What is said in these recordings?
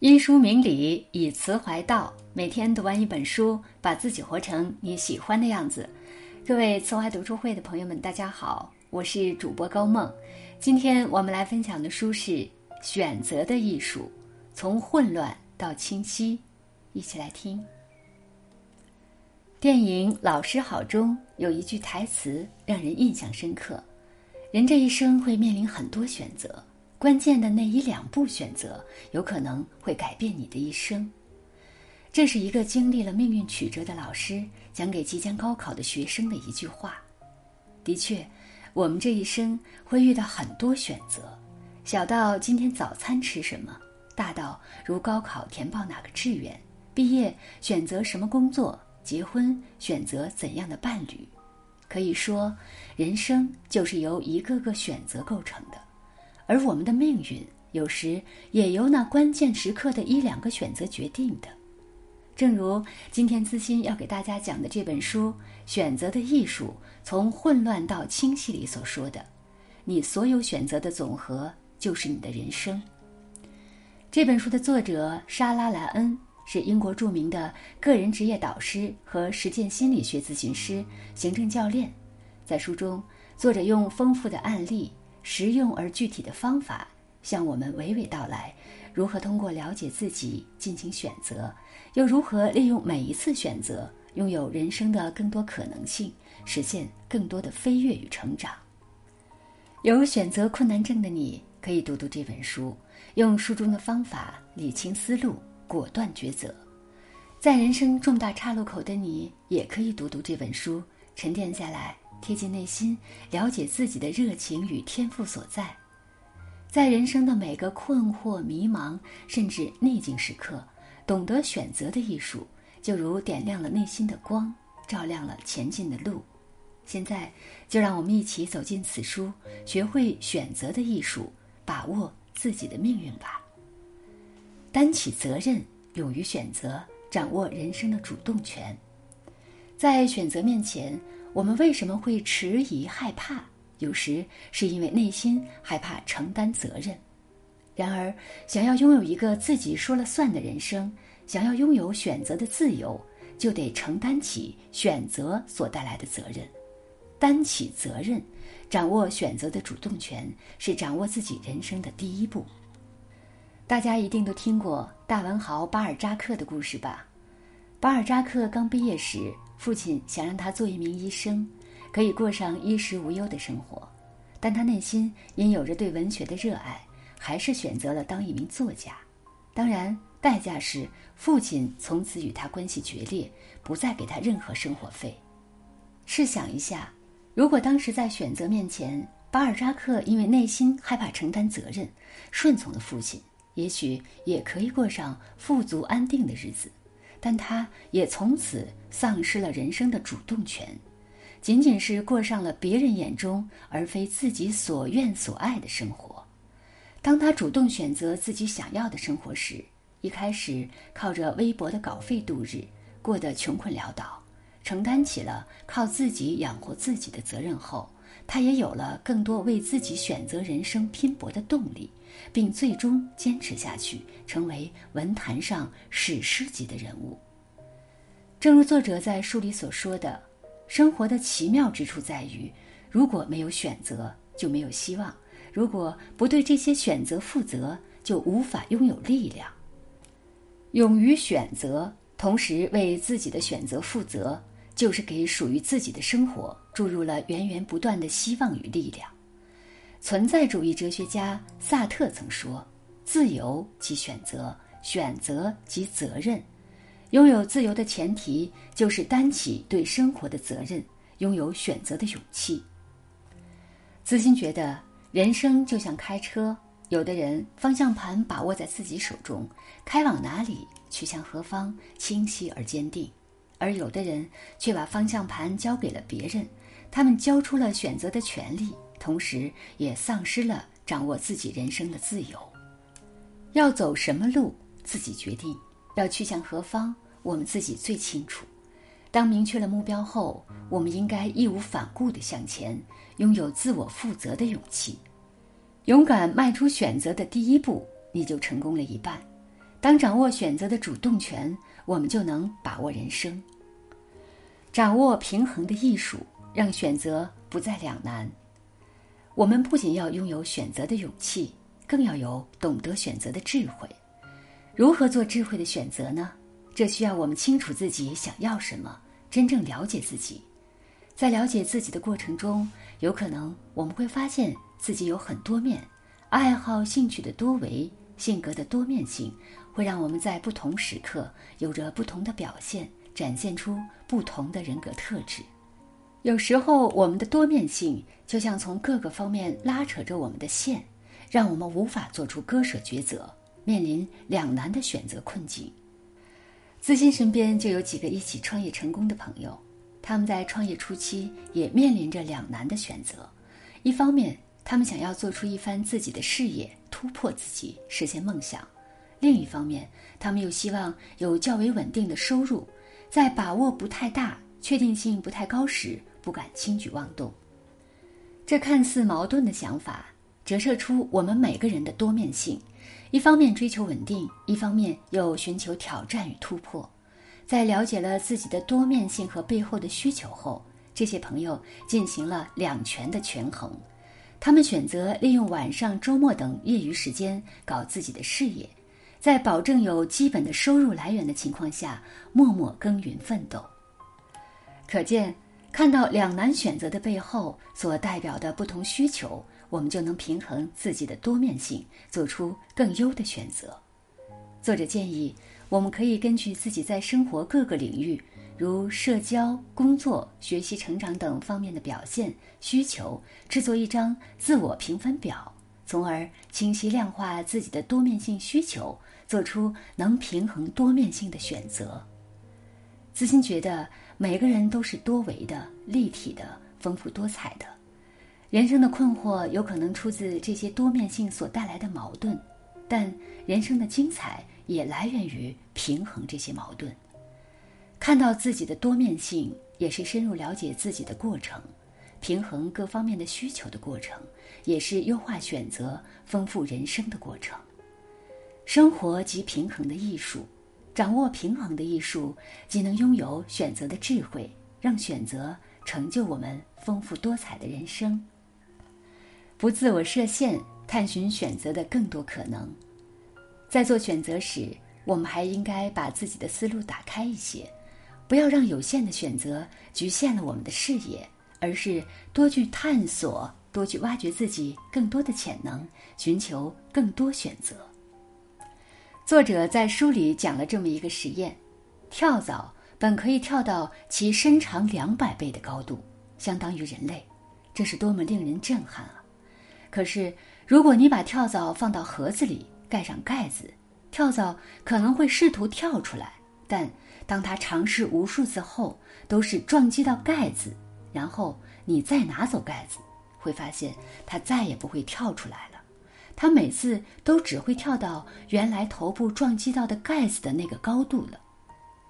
因书明理，以词怀道。每天读完一本书，把自己活成你喜欢的样子。各位词怀读书会的朋友们，大家好，我是主播高梦。今天我们来分享的书是《选择的艺术》，从混乱到清晰。一起来听。电影《老师好》中有一句台词让人印象深刻：“人这一生会面临很多选择。”关键的那一两步选择，有可能会改变你的一生。这是一个经历了命运曲折的老师讲给即将高考的学生的一句话。的确，我们这一生会遇到很多选择，小到今天早餐吃什么，大到如高考填报哪个志愿，毕业选择什么工作，结婚选择怎样的伴侣。可以说，人生就是由一个个选择构成的。而我们的命运有时也由那关键时刻的一两个选择决定的，正如今天资心要给大家讲的这本书《选择的艺术：从混乱到清晰》里所说的：“你所有选择的总和就是你的人生。”这本书的作者莎拉·莱恩是英国著名的个人职业导师和实践心理学咨询师、行政教练，在书中，作者用丰富的案例。实用而具体的方法，向我们娓娓道来，如何通过了解自己进行选择，又如何利用每一次选择，拥有人生的更多可能性，实现更多的飞跃与成长。有选择困难症的你，可以读读这本书，用书中的方法理清思路，果断抉择。在人生重大岔路口的你，也可以读读这本书，沉淀下来。贴近内心，了解自己的热情与天赋所在，在人生的每个困惑、迷茫，甚至逆境时刻，懂得选择的艺术，就如点亮了内心的光，照亮了前进的路。现在，就让我们一起走进此书，学会选择的艺术，把握自己的命运吧。担起责任，勇于选择，掌握人生的主动权。在选择面前。我们为什么会迟疑害怕？有时是因为内心害怕承担责任。然而，想要拥有一个自己说了算的人生，想要拥有选择的自由，就得承担起选择所带来的责任。担起责任，掌握选择的主动权，是掌握自己人生的第一步。大家一定都听过大文豪巴尔扎克的故事吧？巴尔扎克刚毕业时。父亲想让他做一名医生，可以过上衣食无忧的生活，但他内心因有着对文学的热爱，还是选择了当一名作家。当然，代价是父亲从此与他关系决裂，不再给他任何生活费。试想一下，如果当时在选择面前，巴尔扎克因为内心害怕承担责任，顺从了父亲，也许也可以过上富足安定的日子。但他也从此丧失了人生的主动权，仅仅是过上了别人眼中而非自己所愿所爱的生活。当他主动选择自己想要的生活时，一开始靠着微薄的稿费度日，过得穷困潦倒，承担起了靠自己养活自己的责任后，他也有了更多为自己选择人生拼搏的动力。并最终坚持下去，成为文坛上史诗级的人物。正如作者在书里所说的，生活的奇妙之处在于，如果没有选择，就没有希望；如果不对这些选择负责，就无法拥有力量。勇于选择，同时为自己的选择负责，就是给属于自己的生活注入了源源不断的希望与力量。存在主义哲学家萨特曾说：“自由即选择，选择即责任。拥有自由的前提就是担起对生活的责任，拥有选择的勇气。”资金觉得，人生就像开车，有的人方向盘把握在自己手中，开往哪里，去向何方，清晰而坚定；而有的人却把方向盘交给了别人，他们交出了选择的权利。同时，也丧失了掌握自己人生的自由。要走什么路，自己决定；要去向何方，我们自己最清楚。当明确了目标后，我们应该义无反顾地向前，拥有自我负责的勇气。勇敢迈出选择的第一步，你就成功了一半。当掌握选择的主动权，我们就能把握人生。掌握平衡的艺术，让选择不再两难。我们不仅要拥有选择的勇气，更要有懂得选择的智慧。如何做智慧的选择呢？这需要我们清楚自己想要什么，真正了解自己。在了解自己的过程中，有可能我们会发现自己有很多面，爱好、兴趣的多维，性格的多面性，会让我们在不同时刻有着不同的表现，展现出不同的人格特质。有时候，我们的多面性就像从各个方面拉扯着我们的线，让我们无法做出割舍抉择，面临两难的选择困境。自信身边就有几个一起创业成功的朋友。他们在创业初期也面临着两难的选择，一方面他们想要做出一番自己的事业，突破自己，实现梦想；另一方面，他们又希望有较为稳定的收入，在把握不太大、确定性不太高时，不敢轻举妄动。这看似矛盾的想法，折射出我们每个人的多面性：一方面追求稳定，一方面又寻求挑战与突破。在了解了自己的多面性和背后的需求后，这些朋友进行了两全的权衡。他们选择利用晚上、周末等业余时间搞自己的事业，在保证有基本的收入来源的情况下，默默耕耘奋斗。可见，看到两难选择的背后所代表的不同需求，我们就能平衡自己的多面性，做出更优的选择。作者建议。我们可以根据自己在生活各个领域，如社交、工作、学习、成长等方面的表现需求，制作一张自我评分表，从而清晰量化自己的多面性需求，做出能平衡多面性的选择。自心觉得每个人都是多维的、立体的、丰富多彩的，人生的困惑有可能出自这些多面性所带来的矛盾，但人生的精彩。也来源于平衡这些矛盾，看到自己的多面性，也是深入了解自己的过程；平衡各方面的需求的过程，也是优化选择、丰富人生的过程。生活即平衡的艺术，掌握平衡的艺术，即能拥有选择的智慧，让选择成就我们丰富多彩的人生。不自我设限，探寻选择的更多可能。在做选择时，我们还应该把自己的思路打开一些，不要让有限的选择局限了我们的视野，而是多去探索，多去挖掘自己更多的潜能，寻求更多选择。作者在书里讲了这么一个实验：跳蚤本可以跳到其身长两百倍的高度，相当于人类，这是多么令人震撼啊！可是，如果你把跳蚤放到盒子里，盖上盖子，跳蚤可能会试图跳出来，但当它尝试无数次后，都是撞击到盖子，然后你再拿走盖子，会发现它再也不会跳出来了。他每次都只会跳到原来头部撞击到的盖子的那个高度了。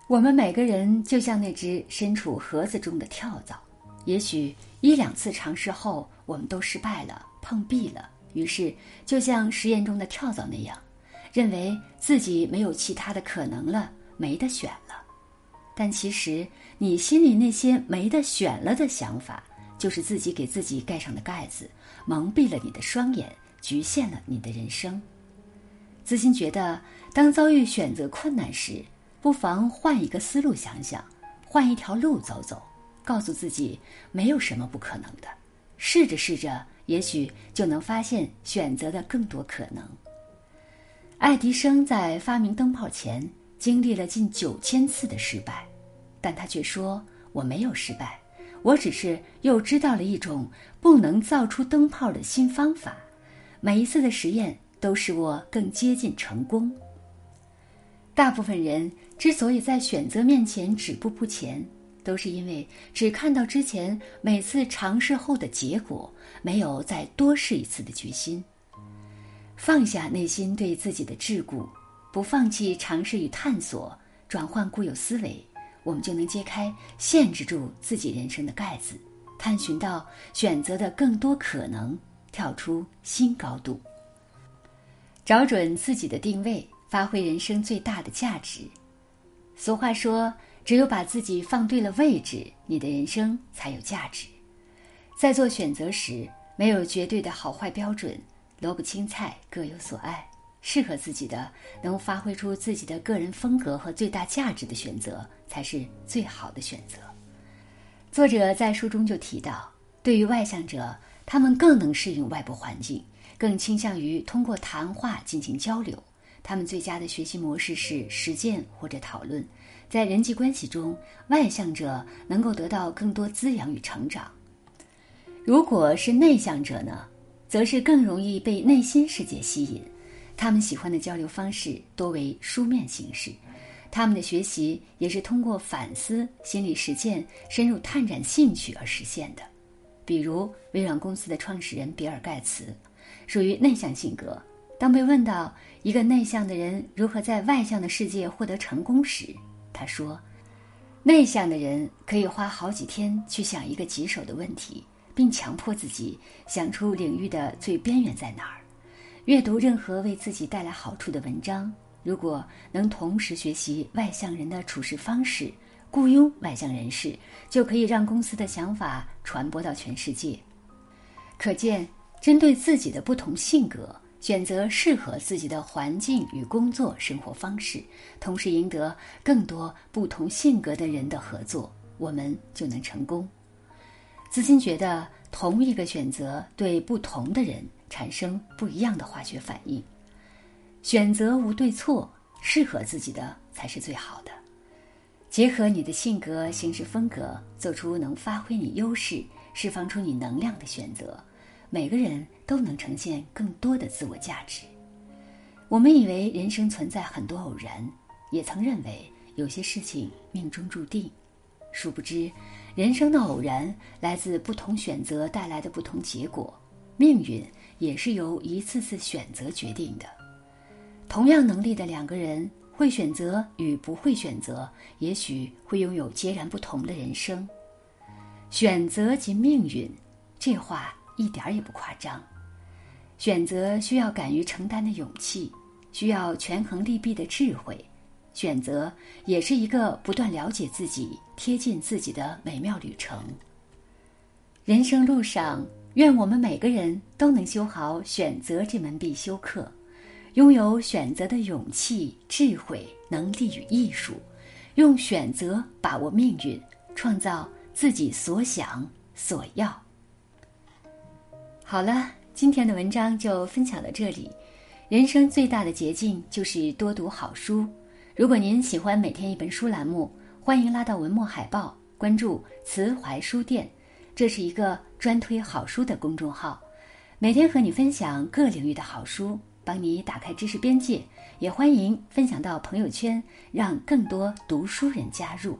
我们每个人就像那只身处盒子中的跳蚤，也许一两次尝试后，我们都失败了，碰壁了。于是，就像实验中的跳蚤那样，认为自己没有其他的可能了，没得选了。但其实，你心里那些没得选了的想法，就是自己给自己盖上的盖子，蒙蔽了你的双眼，局限了你的人生。自心觉得，当遭遇选择困难时，不妨换一个思路想想，换一条路走走，告诉自己没有什么不可能的，试着试着。也许就能发现选择的更多可能。爱迪生在发明灯泡前经历了近九千次的失败，但他却说：“我没有失败，我只是又知道了一种不能造出灯泡的新方法。每一次的实验都使我更接近成功。”大部分人之所以在选择面前止步不前。都是因为只看到之前每次尝试后的结果，没有再多试一次的决心。放下内心对自己的桎梏，不放弃尝试与探索，转换固有思维，我们就能揭开限制住自己人生的盖子，探寻到选择的更多可能，跳出新高度。找准自己的定位，发挥人生最大的价值。俗话说：“只有把自己放对了位置，你的人生才有价值。”在做选择时，没有绝对的好坏标准，萝卜青菜各有所爱。适合自己的、能发挥出自己的个人风格和最大价值的选择，才是最好的选择。作者在书中就提到，对于外向者，他们更能适应外部环境，更倾向于通过谈话进行交流。他们最佳的学习模式是实践或者讨论。在人际关系中，外向者能够得到更多滋养与成长。如果是内向者呢，则是更容易被内心世界吸引。他们喜欢的交流方式多为书面形式，他们的学习也是通过反思、心理实践、深入探展兴趣而实现的。比如，微软公司的创始人比尔·盖茨，属于内向性格。当被问到一个内向的人如何在外向的世界获得成功时，他说：“内向的人可以花好几天去想一个棘手的问题，并强迫自己想出领域的最边缘在哪儿。”阅读任何为自己带来好处的文章，如果能同时学习外向人的处事方式，雇佣外向人士，就可以让公司的想法传播到全世界。可见，针对自己的不同性格，选择适合自己的环境与工作生活方式，同时赢得更多不同性格的人的合作，我们就能成功。子欣觉得，同一个选择对不同的人。产生不一样的化学反应。选择无对错，适合自己的才是最好的。结合你的性格、行事风格，做出能发挥你优势、释放出你能量的选择，每个人都能呈现更多的自我价值。我们以为人生存在很多偶然，也曾认为有些事情命中注定。殊不知，人生的偶然来自不同选择带来的不同结果。命运。也是由一次次选择决定的。同样能力的两个人，会选择与不会选择，也许会拥有截然不同的人生。选择即命运，这话一点也不夸张。选择需要敢于承担的勇气，需要权衡利弊的智慧。选择也是一个不断了解自己、贴近自己的美妙旅程。人生路上。愿我们每个人都能修好选择这门必修课，拥有选择的勇气、智慧、能力与艺术，用选择把握命运，创造自己所想所要。好了，今天的文章就分享到这里。人生最大的捷径就是多读好书。如果您喜欢每天一本书栏目，欢迎拉到文末海报，关注慈怀书店。这是一个专推好书的公众号，每天和你分享各领域的好书，帮你打开知识边界。也欢迎分享到朋友圈，让更多读书人加入。